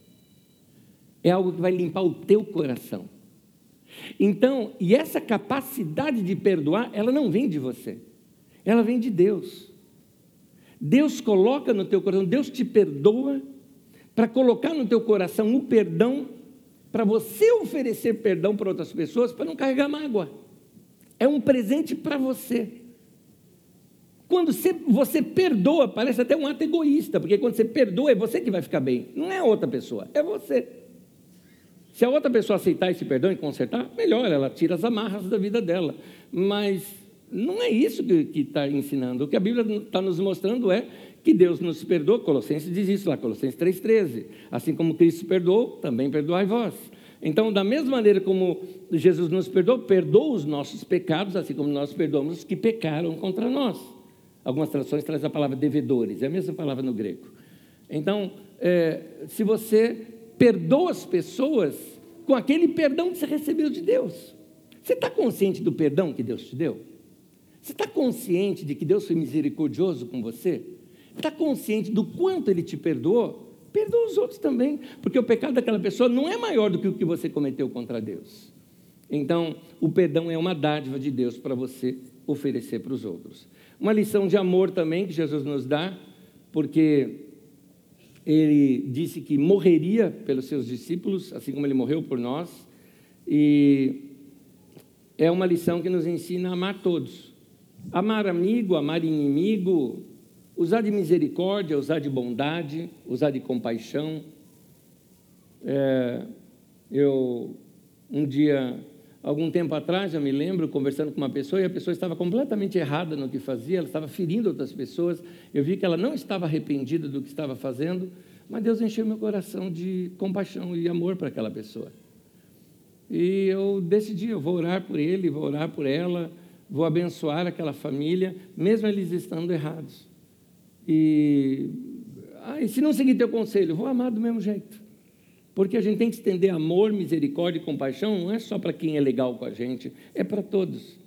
É algo que vai limpar o teu coração. Então, e essa capacidade de perdoar, ela não vem de você, ela vem de Deus. Deus coloca no teu coração, Deus te perdoa para colocar no teu coração o perdão, para você oferecer perdão para outras pessoas, para não carregar mágoa. É um presente para você. Quando você, perdoa, parece até um ato egoísta, porque quando você perdoa, é você que vai ficar bem, não é outra pessoa, é você. Se a outra pessoa aceitar esse perdão e consertar, melhor, ela tira as amarras da vida dela. Mas não é isso que está ensinando. O que a Bíblia está nos mostrando é que Deus nos perdoa. Colossenses diz isso lá, Colossenses 3,13. Assim como Cristo perdoou, também perdoai vós. Então, da mesma maneira como Jesus nos perdoou, perdoa os nossos pecados, assim como nós perdoamos os que pecaram contra nós. Algumas traduções trazem a palavra devedores, é a mesma palavra no grego. Então, é, se você perdoa as pessoas com aquele perdão que você recebeu de Deus, você está consciente do perdão que Deus te deu? Você está consciente de que Deus foi misericordioso com você? Está consciente do quanto Ele te perdoou? Perdoa os outros também, porque o pecado daquela pessoa não é maior do que o que você cometeu contra Deus. Então, o perdão é uma dádiva de Deus para você oferecer para os outros. Uma lição de amor também que Jesus nos dá, porque ele disse que morreria pelos seus discípulos, assim como ele morreu por nós, e é uma lição que nos ensina a amar todos. Amar amigo, amar inimigo, usar de misericórdia, usar de bondade, usar de compaixão. É, eu, um dia, algum tempo atrás, eu me lembro, conversando com uma pessoa, e a pessoa estava completamente errada no que fazia, ela estava ferindo outras pessoas. Eu vi que ela não estava arrependida do que estava fazendo, mas Deus encheu meu coração de compaixão e amor para aquela pessoa. E eu decidi, eu vou orar por ele, vou orar por ela, vou abençoar aquela família, mesmo eles estando errados. E, ah, e se não seguir teu conselho, vou amar do mesmo jeito. Porque a gente tem que estender amor, misericórdia e compaixão, não é só para quem é legal com a gente, é para todos.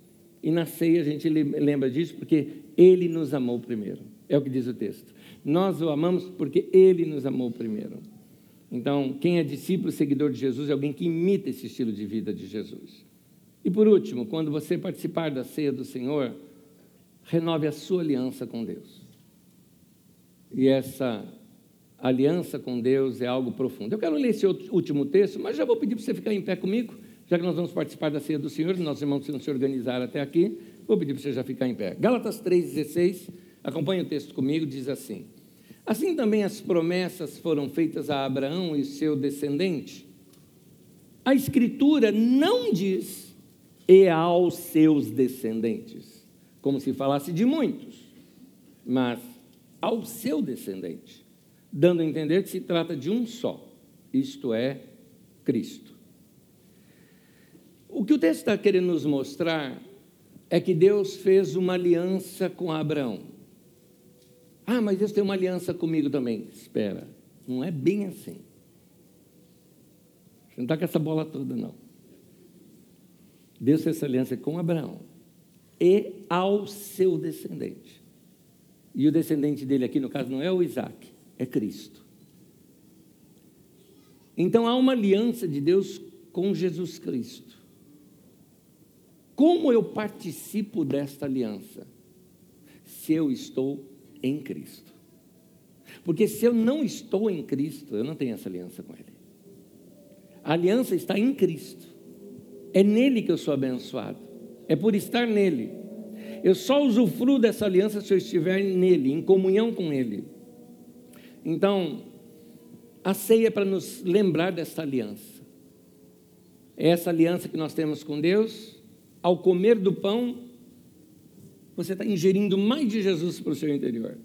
E na ceia a gente lembra disso porque Ele nos amou primeiro. É o que diz o texto. Nós o amamos porque Ele nos amou primeiro. Então, quem é discípulo, seguidor de Jesus, é alguém que imita esse estilo de vida de Jesus. E por último, quando você participar da ceia do Senhor, renove a sua aliança com Deus. E essa aliança com Deus é algo profundo. Eu quero ler esse último texto, mas já vou pedir para você ficar em pé comigo, já que nós vamos participar da ceia do Senhor, nossos irmãos se organizaram até aqui, vou pedir para você já ficar em pé. Gálatas 3,16, acompanhe o texto comigo, diz assim: Assim também as promessas foram feitas a Abraão e seu descendente. A Escritura não diz e aos seus descendentes, como se falasse de muitos, mas ao seu descendente, dando a entender que se trata de um só, isto é, Cristo. O que o texto está querendo nos mostrar é que Deus fez uma aliança com Abraão. Ah, mas Deus tem uma aliança comigo também. Espera, não é bem assim. Você não está com essa bola toda, não. Deus fez aliança com Abraão e ao seu descendente. E o descendente dele aqui, no caso, não é o Isaac, é Cristo. Então há uma aliança de Deus com Jesus Cristo. Como eu participo desta aliança? Se eu estou em Cristo. Porque se eu não estou em Cristo, eu não tenho essa aliança com Ele. A aliança está em Cristo. É nele que eu sou abençoado. É por estar nele. Eu só usufruo dessa aliança se eu estiver nele, em comunhão com ele. Então, a ceia é para nos lembrar dessa aliança. É essa aliança que nós temos com Deus. Ao comer do pão, você está ingerindo mais de Jesus para o seu interior.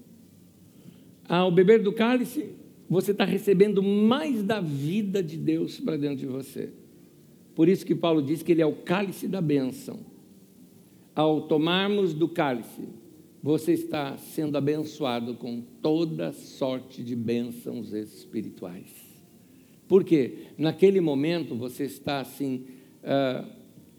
Ao beber do cálice, você está recebendo mais da vida de Deus para dentro de você. Por isso que Paulo diz que ele é o cálice da bênção. Ao tomarmos do cálice, você está sendo abençoado com toda sorte de bênçãos espirituais. Por quê? Naquele momento você está assim, uh,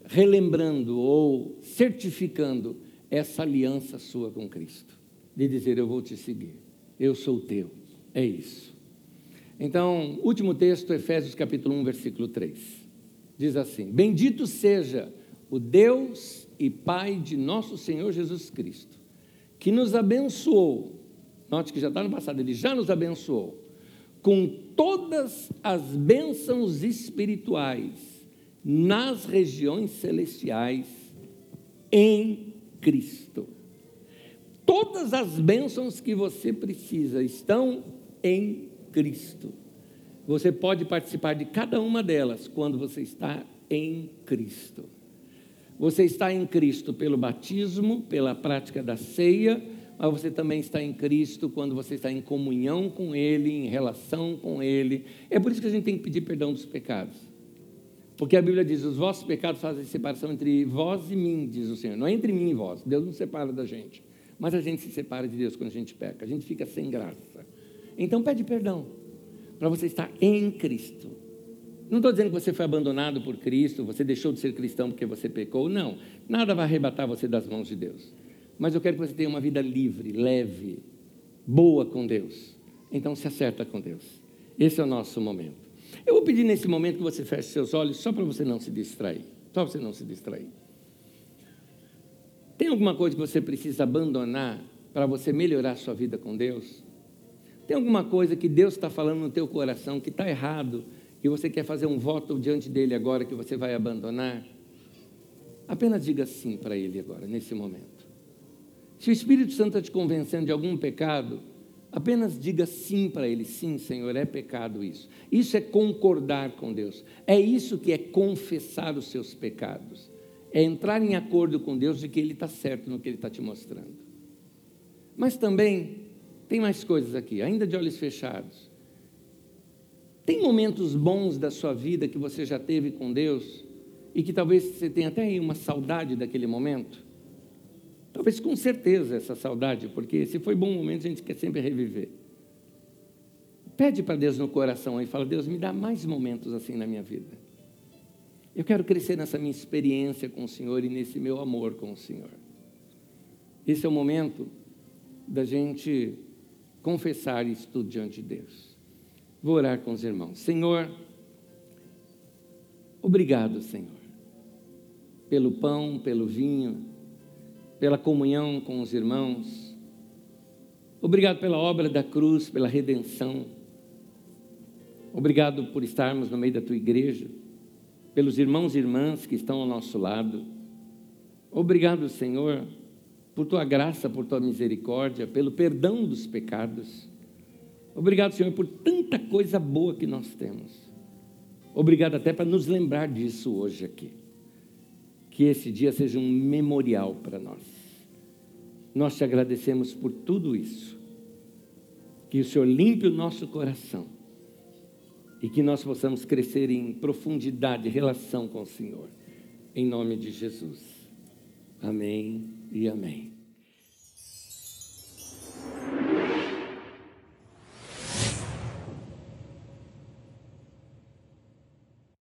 relembrando ou certificando essa aliança sua com Cristo, de dizer: Eu vou te seguir, eu sou teu. É isso. Então, último texto, Efésios capítulo 1, versículo 3 diz assim: Bendito seja o Deus e Pai de nosso Senhor Jesus Cristo, que nos abençoou. Note que já está no passado, ele já nos abençoou com todas as bênçãos espirituais nas regiões celestiais em Cristo. Todas as bênçãos que você precisa estão em Cristo. Você pode participar de cada uma delas quando você está em Cristo. Você está em Cristo pelo batismo, pela prática da ceia, mas você também está em Cristo quando você está em comunhão com Ele, em relação com Ele. É por isso que a gente tem que pedir perdão dos pecados. Porque a Bíblia diz: os vossos pecados fazem separação entre vós e mim, diz o Senhor. Não é entre mim e vós. Deus não separa da gente. Mas a gente se separa de Deus quando a gente peca. A gente fica sem graça. Então pede perdão para você estar em Cristo. Não estou dizendo que você foi abandonado por Cristo, você deixou de ser cristão porque você pecou. Não, nada vai arrebatar você das mãos de Deus. Mas eu quero que você tenha uma vida livre, leve, boa com Deus. Então se acerta com Deus. Esse é o nosso momento. Eu vou pedir nesse momento que você feche seus olhos só para você não se distrair. Só para você não se distrair. Tem alguma coisa que você precisa abandonar para você melhorar a sua vida com Deus? Tem alguma coisa que Deus está falando no teu coração que está errado e você quer fazer um voto diante dele agora que você vai abandonar? Apenas diga sim para ele agora, nesse momento. Se o Espírito Santo está te convencendo de algum pecado, apenas diga sim para ele: sim, Senhor, é pecado isso. Isso é concordar com Deus. É isso que é confessar os seus pecados. É entrar em acordo com Deus de que Ele está certo no que Ele está te mostrando. Mas também tem mais coisas aqui, ainda de olhos fechados. Tem momentos bons da sua vida que você já teve com Deus e que talvez você tenha até aí uma saudade daquele momento? Talvez com certeza essa saudade, porque se foi bom momento a gente quer sempre reviver. Pede para Deus no coração e fala: Deus, me dá mais momentos assim na minha vida. Eu quero crescer nessa minha experiência com o Senhor e nesse meu amor com o Senhor. Esse é o momento da gente confessar isso tudo diante de Deus. Vou orar com os irmãos. Senhor, obrigado, Senhor, pelo pão, pelo vinho, pela comunhão com os irmãos. Obrigado pela obra da cruz, pela redenção. Obrigado por estarmos no meio da tua igreja, pelos irmãos e irmãs que estão ao nosso lado. Obrigado, Senhor, por tua graça, por tua misericórdia, pelo perdão dos pecados. Obrigado, Senhor, por tanta coisa boa que nós temos. Obrigado até para nos lembrar disso hoje aqui. Que esse dia seja um memorial para nós. Nós te agradecemos por tudo isso. Que o Senhor limpe o nosso coração e que nós possamos crescer em profundidade, relação com o Senhor. Em nome de Jesus. Amém e amém.